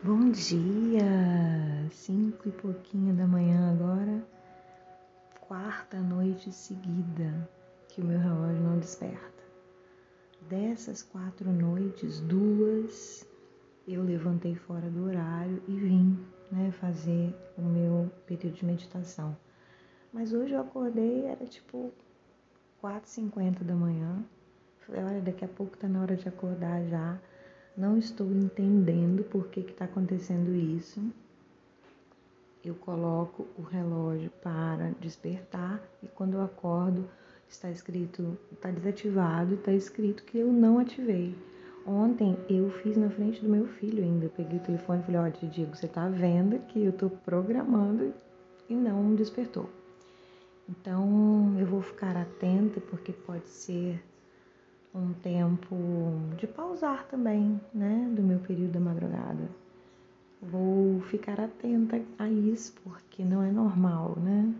Bom dia! Cinco e pouquinho da manhã agora, quarta noite seguida que o meu relógio não desperta. Dessas quatro noites, duas eu levantei fora do horário e vim né, fazer o meu período de meditação. Mas hoje eu acordei, era tipo 4h50 da manhã. Falei, olha, daqui a pouco tá na hora de acordar já não estou entendendo por que está acontecendo isso. Eu coloco o relógio para despertar e quando eu acordo está escrito, está desativado está escrito que eu não ativei. Ontem eu fiz na frente do meu filho ainda. Eu peguei o telefone e falei, olha, te digo, você está vendo que eu estou programando e não despertou. Então eu vou ficar atenta porque pode ser um tempo de pausar também, né, do meu período da madrugada. Vou ficar atenta a isso porque não é normal, né?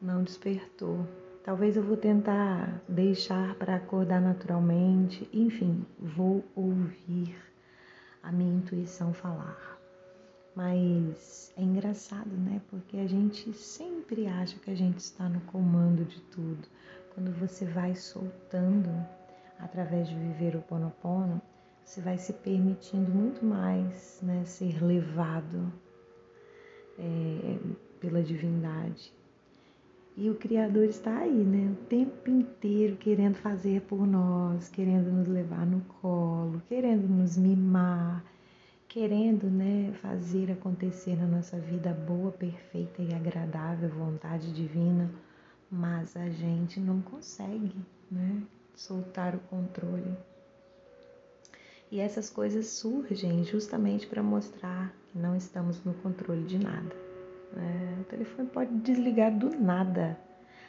Não despertou. Talvez eu vou tentar deixar para acordar naturalmente, enfim, vou ouvir a minha intuição falar. Mas é engraçado, né? Porque a gente sempre acha que a gente está no comando de tudo. Quando você vai soltando através de viver o Ponopono, você vai se permitindo muito mais né, ser levado é, pela divindade. E o Criador está aí, né? O tempo inteiro querendo fazer por nós, querendo nos levar no colo, querendo nos mimar, querendo, né, fazer acontecer na nossa vida boa, perfeita e agradável vontade divina, mas a gente não consegue, né? Soltar o controle. E essas coisas surgem justamente para mostrar que não estamos no controle de nada. É, o telefone pode desligar do nada.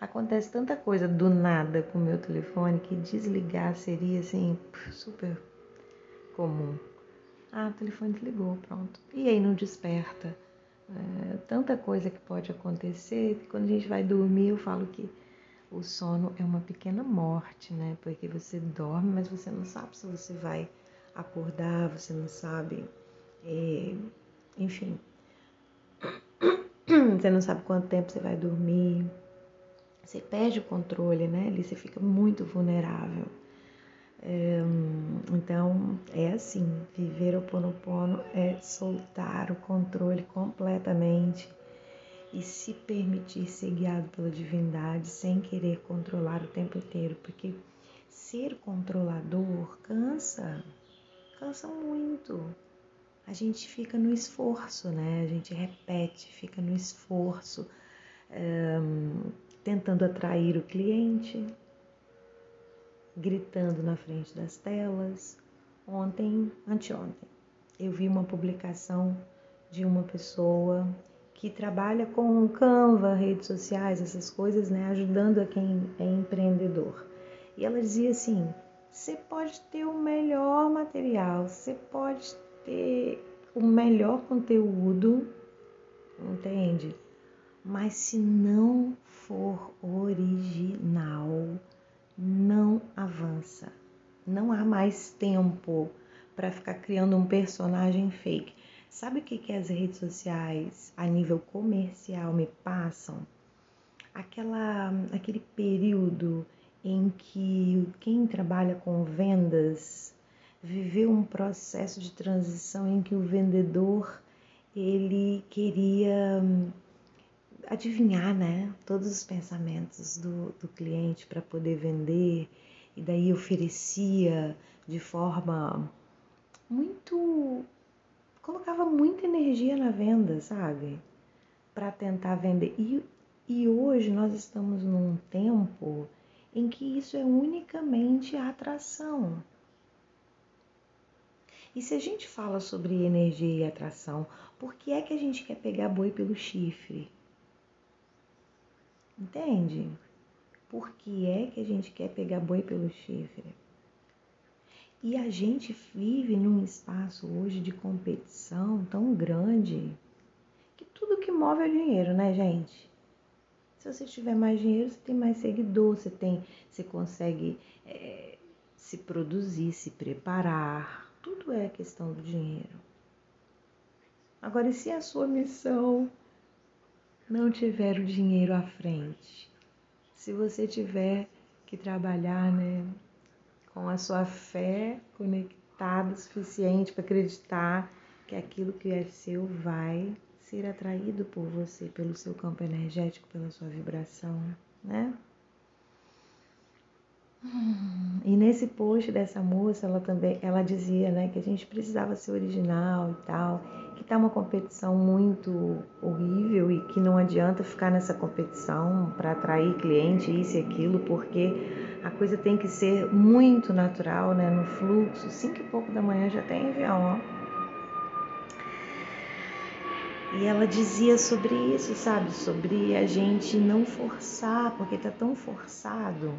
Acontece tanta coisa do nada com o meu telefone que desligar seria assim super comum. Ah, o telefone desligou, pronto. E aí não desperta. É, tanta coisa que pode acontecer que quando a gente vai dormir eu falo que o sono é uma pequena morte, né? Porque você dorme, mas você não sabe se você vai acordar, você não sabe, é, enfim, você não sabe quanto tempo você vai dormir. Você perde o controle, né? Ali você fica muito vulnerável. É, então, é assim: viver o Ponopono é soltar o controle completamente e se permitir ser guiado pela divindade sem querer controlar o tempo inteiro, porque ser controlador cansa, cansa muito. A gente fica no esforço, né? A gente repete, fica no esforço, um, tentando atrair o cliente, gritando na frente das telas. Ontem, anteontem, eu vi uma publicação de uma pessoa que trabalha com Canva, redes sociais, essas coisas, né, ajudando a quem é empreendedor. E ela dizia assim: você pode ter o melhor material, você pode ter o melhor conteúdo, entende? Mas se não for original, não avança. Não há mais tempo para ficar criando um personagem fake. Sabe o que, que as redes sociais a nível comercial me passam? Aquela, aquele período em que quem trabalha com vendas viveu um processo de transição em que o vendedor ele queria hum, adivinhar né, todos os pensamentos do, do cliente para poder vender e daí oferecia de forma muito colocava muita energia na venda, sabe? Para tentar vender. E, e hoje nós estamos num tempo em que isso é unicamente atração. E se a gente fala sobre energia e atração, por que é que a gente quer pegar boi pelo chifre? Entende? Por que é que a gente quer pegar boi pelo chifre? E a gente vive num espaço hoje de competição tão grande que tudo que move é dinheiro, né, gente? Se você tiver mais dinheiro, você tem mais seguidor, você tem, você consegue é, se produzir, se preparar. Tudo é questão do dinheiro. Agora, e se a sua missão não tiver o dinheiro à frente? Se você tiver que trabalhar, né, com a sua fé conectada o suficiente para acreditar que aquilo que é seu vai ser atraído por você, pelo seu campo energético, pela sua vibração, né? E nesse post dessa moça, ela também, ela dizia, né, que a gente precisava ser original e tal, que tá uma competição muito horrível e que não adianta ficar nessa competição para atrair cliente isso e aquilo, porque a coisa tem que ser muito natural, né, no fluxo. Cinco e pouco da manhã já tem avião, ó. E ela dizia sobre isso, sabe? Sobre a gente não forçar, porque tá tão forçado.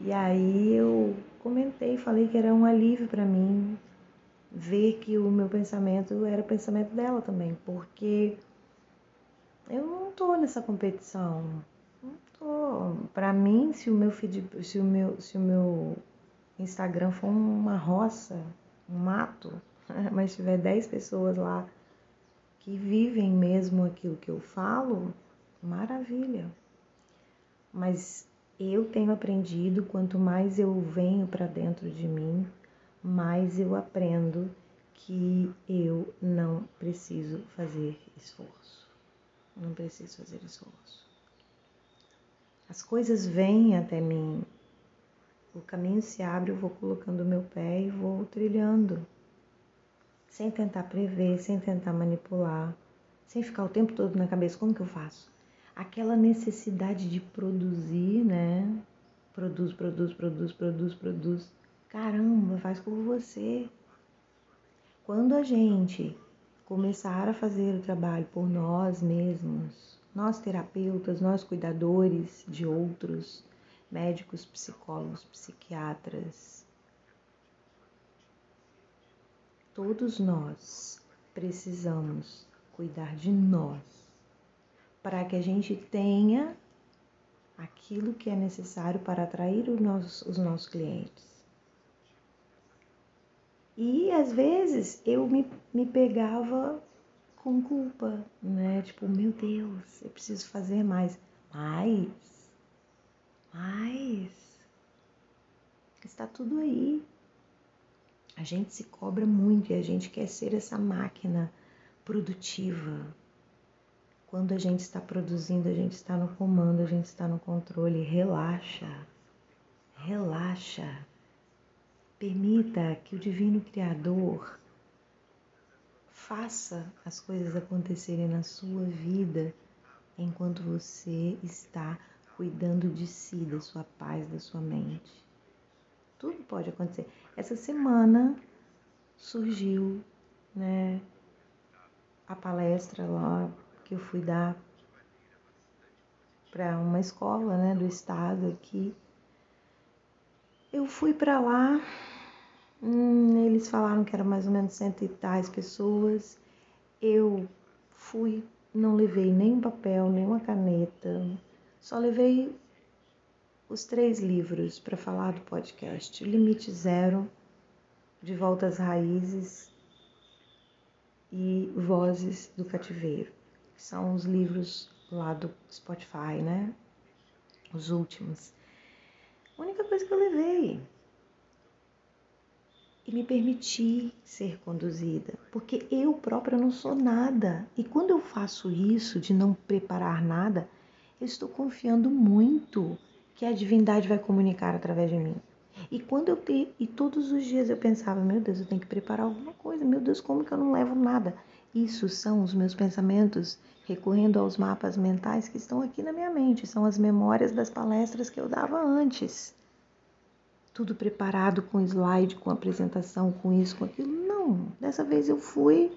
E aí eu comentei, falei que era um alívio para mim ver que o meu pensamento era o pensamento dela também, porque eu não tô nessa competição. Tô. Para mim, se o meu feed, se o meu, se o meu Instagram for uma roça, um mato, mas tiver 10 pessoas lá que vivem mesmo aquilo que eu falo, maravilha. Mas eu tenho aprendido, quanto mais eu venho para dentro de mim, mais eu aprendo que eu não preciso fazer esforço. Não preciso fazer esforço. As coisas vêm até mim. O caminho se abre, eu vou colocando o meu pé e vou trilhando sem tentar prever, sem tentar manipular, sem ficar o tempo todo na cabeça como que eu faço. Aquela necessidade de produzir, né? Produz, produz, produz, produz, produz. Caramba, faz por você. Quando a gente começar a fazer o trabalho por nós mesmos, nós terapeutas, nós cuidadores de outros, médicos, psicólogos, psiquiatras, Todos nós precisamos cuidar de nós para que a gente tenha aquilo que é necessário para atrair os nossos, os nossos clientes. E às vezes eu me, me pegava com culpa, né? Tipo, meu Deus, eu preciso fazer mais. Mais, mais. Está tudo aí. A gente se cobra muito e a gente quer ser essa máquina produtiva. Quando a gente está produzindo, a gente está no comando, a gente está no controle. Relaxa, relaxa. Permita que o Divino Criador faça as coisas acontecerem na sua vida enquanto você está cuidando de si, da sua paz, da sua mente. Tudo pode acontecer. Essa semana surgiu, né, a palestra lá que eu fui dar para uma escola, né, do estado aqui. Eu fui para lá, hum, eles falaram que era mais ou menos cento e tais pessoas. Eu fui, não levei nem papel, nem uma caneta, só levei os três livros para falar do podcast: Limite Zero, De Volta às Raízes e Vozes do Cativeiro. São os livros lá do Spotify, né? Os últimos. A única coisa que eu levei. E me permiti ser conduzida, porque eu própria não sou nada. E quando eu faço isso de não preparar nada, eu estou confiando muito que a divindade vai comunicar através de mim. E quando eu te, e todos os dias eu pensava, meu Deus, eu tenho que preparar alguma coisa. Meu Deus, como que eu não levo nada? Isso são os meus pensamentos recorrendo aos mapas mentais que estão aqui na minha mente, são as memórias das palestras que eu dava antes. Tudo preparado com slide, com apresentação, com isso, com aquilo. Não, dessa vez eu fui,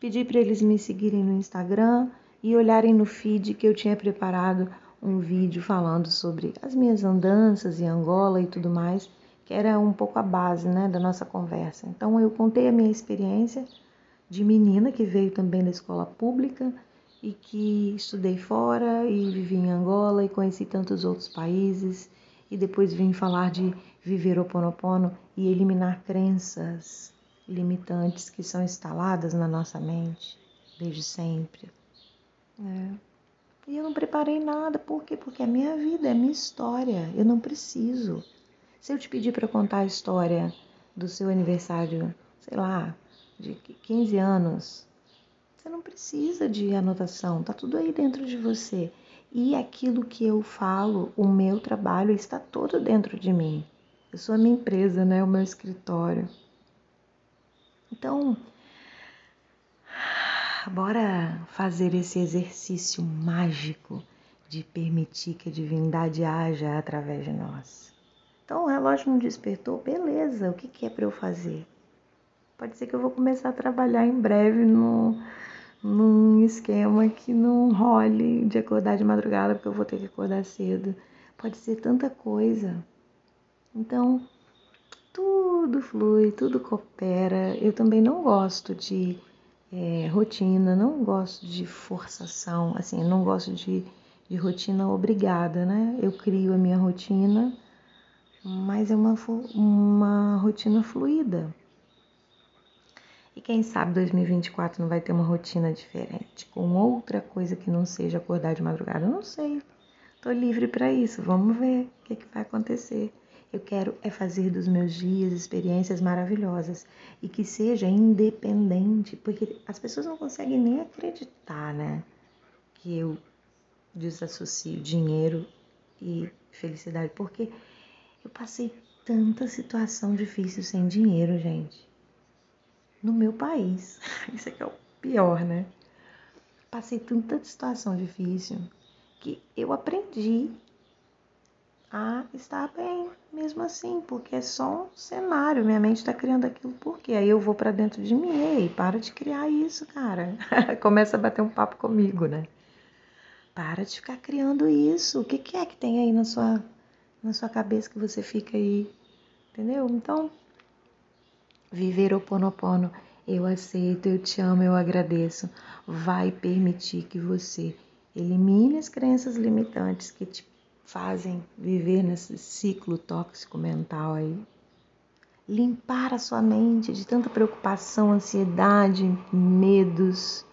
pedi para eles me seguirem no Instagram e olharem no feed que eu tinha preparado um vídeo falando sobre as minhas andanças em Angola e tudo mais, que era um pouco a base né, da nossa conversa. Então eu contei a minha experiência de menina que veio também da escola pública e que estudei fora e vivi em Angola e conheci tantos outros países e depois vim falar de viver o Ponopono e eliminar crenças limitantes que são instaladas na nossa mente desde sempre. É. E eu não preparei nada, por quê? Porque é minha vida, é minha história, eu não preciso. Se eu te pedir para contar a história do seu aniversário, sei lá, de 15 anos, você não precisa de anotação, tá tudo aí dentro de você. E aquilo que eu falo, o meu trabalho está todo dentro de mim. Eu sou a minha empresa, né? O meu escritório. Então, bora fazer esse exercício mágico de permitir que a divindade haja através de nós. Então o relógio não despertou, beleza, o que, é para eu fazer? Pode ser que eu vou começar a trabalhar em breve no, num esquema que não role de acordar de madrugada, porque eu vou ter que acordar cedo. Pode ser tanta coisa. Então, tudo flui, tudo coopera. Eu também não gosto de é, rotina, não gosto de forçação, assim, não gosto de, de rotina obrigada, né? Eu crio a minha rotina mas é uma, uma rotina fluida. E quem sabe 2024 não vai ter uma rotina diferente, com outra coisa que não seja acordar de madrugada. Eu não sei. Tô livre para isso. Vamos ver o que, que vai acontecer. Eu quero é fazer dos meus dias experiências maravilhosas e que seja independente, porque as pessoas não conseguem nem acreditar, né? Que eu desassocio dinheiro e felicidade, porque eu passei tanta situação difícil sem dinheiro, gente. No meu país. Isso aqui é o pior, né? Passei tanta situação difícil que eu aprendi a estar bem, mesmo assim, porque é só um cenário. Minha mente está criando aquilo porque aí eu vou para dentro de mim, ei, para de criar isso, cara. Começa a bater um papo comigo, né? Para de ficar criando isso. O que, que é que tem aí na sua na sua cabeça que você fica aí, entendeu? Então, viver o ponopono, eu aceito, eu te amo, eu agradeço, vai permitir que você elimine as crenças limitantes que te fazem viver nesse ciclo tóxico mental aí. Limpar a sua mente de tanta preocupação, ansiedade, medos,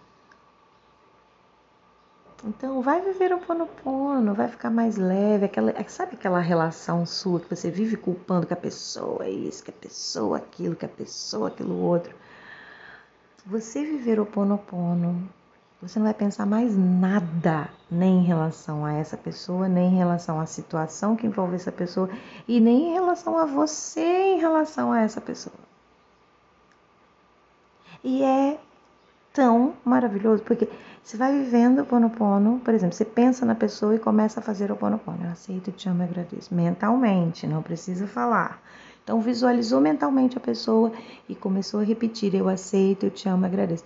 então, vai viver o pono vai ficar mais leve. Aquela, sabe aquela relação sua que você vive culpando que a pessoa é isso, que a pessoa é aquilo, que a pessoa é aquilo outro. Você viver o pono você não vai pensar mais nada, nem em relação a essa pessoa, nem em relação à situação que envolve essa pessoa, e nem em relação a você em relação a essa pessoa. E é tão maravilhoso, porque você vai vivendo o Ponopono, por exemplo, você pensa na pessoa e começa a fazer o Ponopono. Eu aceito, te amo e agradeço. Mentalmente, não precisa falar. Então, visualizou mentalmente a pessoa e começou a repetir: Eu aceito, eu te amo e agradeço.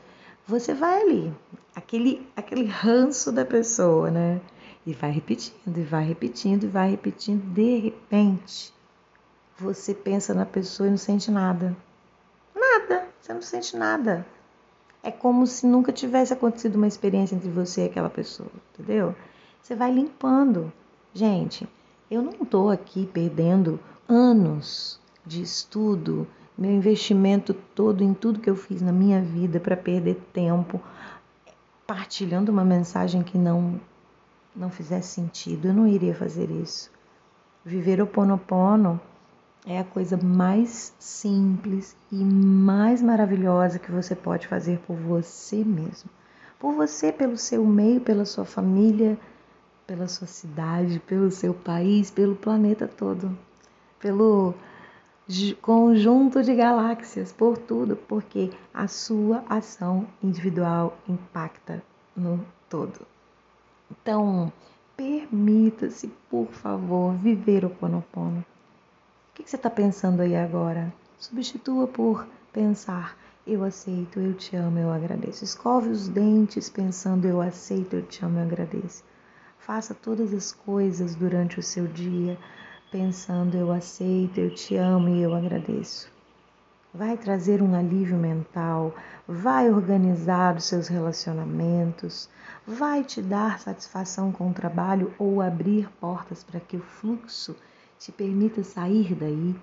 Você vai ali, aquele, aquele ranço da pessoa, né? E vai repetindo, e vai repetindo, e vai repetindo. De repente, você pensa na pessoa e não sente nada. Nada, você não sente nada. É como se nunca tivesse acontecido uma experiência entre você e aquela pessoa, entendeu? Você vai limpando. Gente, eu não estou aqui perdendo anos de estudo, meu investimento todo em tudo que eu fiz na minha vida para perder tempo partilhando uma mensagem que não não fizesse sentido. Eu não iria fazer isso. Viver o ponopono é a coisa mais simples e mais maravilhosa que você pode fazer por você mesmo. Por você, pelo seu meio, pela sua família, pela sua cidade, pelo seu país, pelo planeta todo, pelo conjunto de galáxias, por tudo, porque a sua ação individual impacta no todo. Então, permita-se, por favor, viver o Ponopono o que você está pensando aí agora? Substitua por pensar eu aceito, eu te amo, eu agradeço. Escove os dentes pensando eu aceito, eu te amo, eu agradeço. Faça todas as coisas durante o seu dia pensando eu aceito, eu te amo e eu agradeço. Vai trazer um alívio mental, vai organizar os seus relacionamentos, vai te dar satisfação com o trabalho ou abrir portas para que o fluxo te permita sair daí,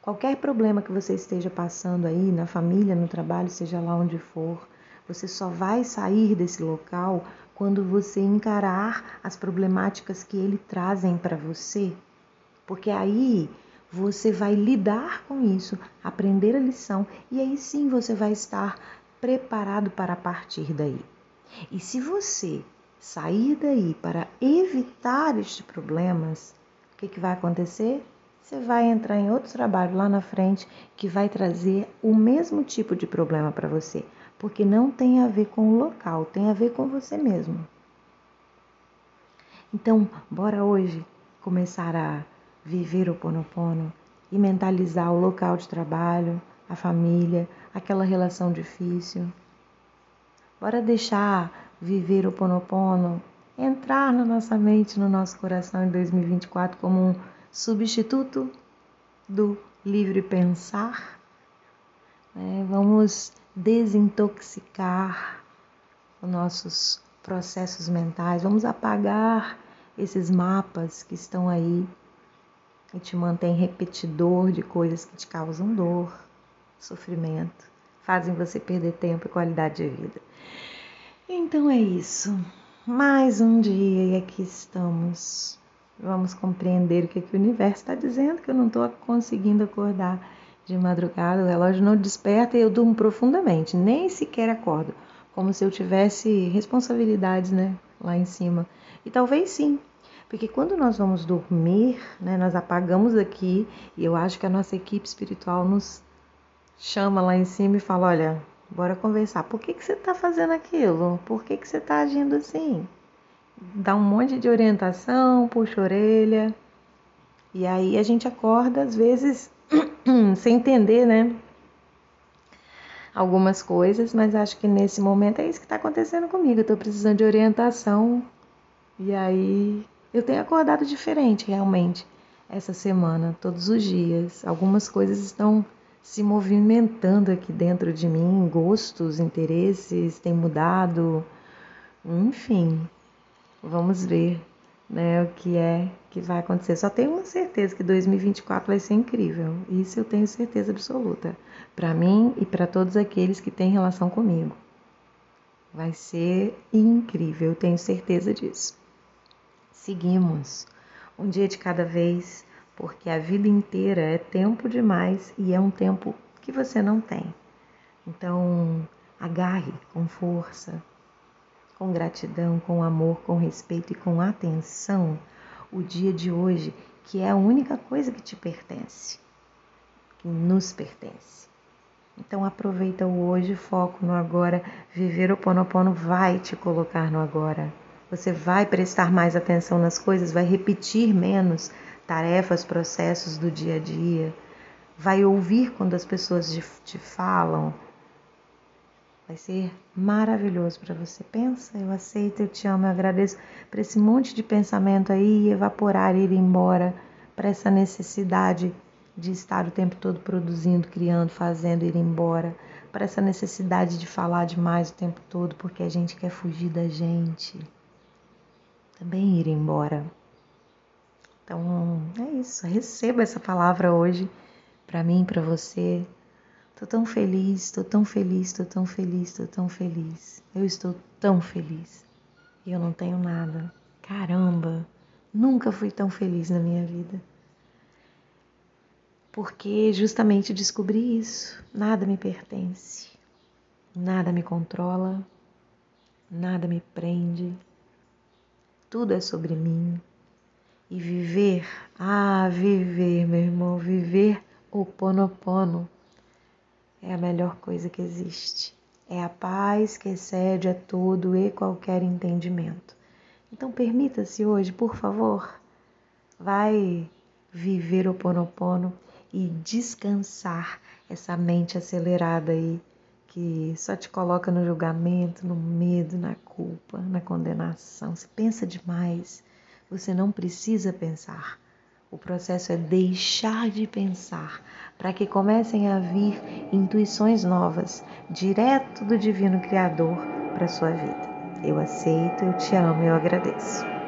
Qualquer problema que você esteja passando aí na família, no trabalho, seja lá onde for, você só vai sair desse local quando você encarar as problemáticas que ele trazem para você. Porque aí você vai lidar com isso, aprender a lição e aí sim você vai estar preparado para partir daí. E se você sair daí para evitar estes problemas, o que, que vai acontecer? Você vai entrar em outro trabalho lá na frente que vai trazer o mesmo tipo de problema para você, porque não tem a ver com o local, tem a ver com você mesmo. Então, bora hoje começar a viver o Ponopono e mentalizar o local de trabalho, a família, aquela relação difícil. Bora deixar viver o Ponopono entrar na nossa mente, no nosso coração em 2024 como um substituto do livre pensar. É, vamos desintoxicar os nossos processos mentais, vamos apagar esses mapas que estão aí e te mantém repetidor de coisas que te causam dor, sofrimento, fazem você perder tempo e qualidade de vida. Então é isso. Mais um dia e aqui estamos. Vamos compreender o que, que o universo está dizendo, que eu não estou conseguindo acordar de madrugada, o relógio não desperta e eu durmo profundamente, nem sequer acordo, como se eu tivesse responsabilidades né, lá em cima. E talvez sim, porque quando nós vamos dormir, né, nós apagamos aqui, e eu acho que a nossa equipe espiritual nos chama lá em cima e fala: olha, bora conversar. Por que, que você está fazendo aquilo? Por que, que você está agindo assim? Dá um monte de orientação, puxa a orelha. E aí a gente acorda, às vezes, sem entender, né? Algumas coisas, mas acho que nesse momento é isso que está acontecendo comigo. Eu estou precisando de orientação. E aí eu tenho acordado diferente realmente essa semana, todos os dias. Algumas coisas estão se movimentando aqui dentro de mim, gostos, interesses têm mudado, enfim. Vamos ver, né, o que é que vai acontecer. Só tenho uma certeza que 2024 vai ser incrível. Isso eu tenho certeza absoluta, para mim e para todos aqueles que têm relação comigo. Vai ser incrível, eu tenho certeza disso. Seguimos, um dia de cada vez, porque a vida inteira é tempo demais e é um tempo que você não tem. Então, agarre com força, com gratidão, com amor, com respeito e com atenção o dia de hoje, que é a única coisa que te pertence, que nos pertence. Então aproveita o hoje, foco no agora. Viver o Ponopono vai te colocar no agora. Você vai prestar mais atenção nas coisas, vai repetir menos tarefas, processos do dia a dia, vai ouvir quando as pessoas te falam. Vai ser maravilhoso para você. Pensa, eu aceito, eu te amo, eu agradeço para esse monte de pensamento aí evaporar, ir embora, para essa necessidade de estar o tempo todo produzindo, criando, fazendo, ir embora, para essa necessidade de falar demais o tempo todo, porque a gente quer fugir da gente também ir embora. Então é isso, receba essa palavra hoje para mim, para você. Tô tão feliz, tô tão feliz, tô tão feliz, tô tão feliz. Eu estou tão feliz e eu não tenho nada. Caramba, nunca fui tão feliz na minha vida. Porque justamente descobri isso. Nada me pertence, nada me controla, nada me prende, tudo é sobre mim. E viver, ah, viver, meu irmão, viver o Ponopono é a melhor coisa que existe. É a paz que excede a todo e qualquer entendimento. Então permita-se hoje, por favor, vai viver o Ponopono e descansar essa mente acelerada aí que só te coloca no julgamento, no medo, na culpa, na condenação. Você pensa demais. Você não precisa pensar. O processo é deixar de pensar para que comecem a vir intuições novas, direto do Divino Criador para a sua vida. Eu aceito, eu te amo, eu agradeço.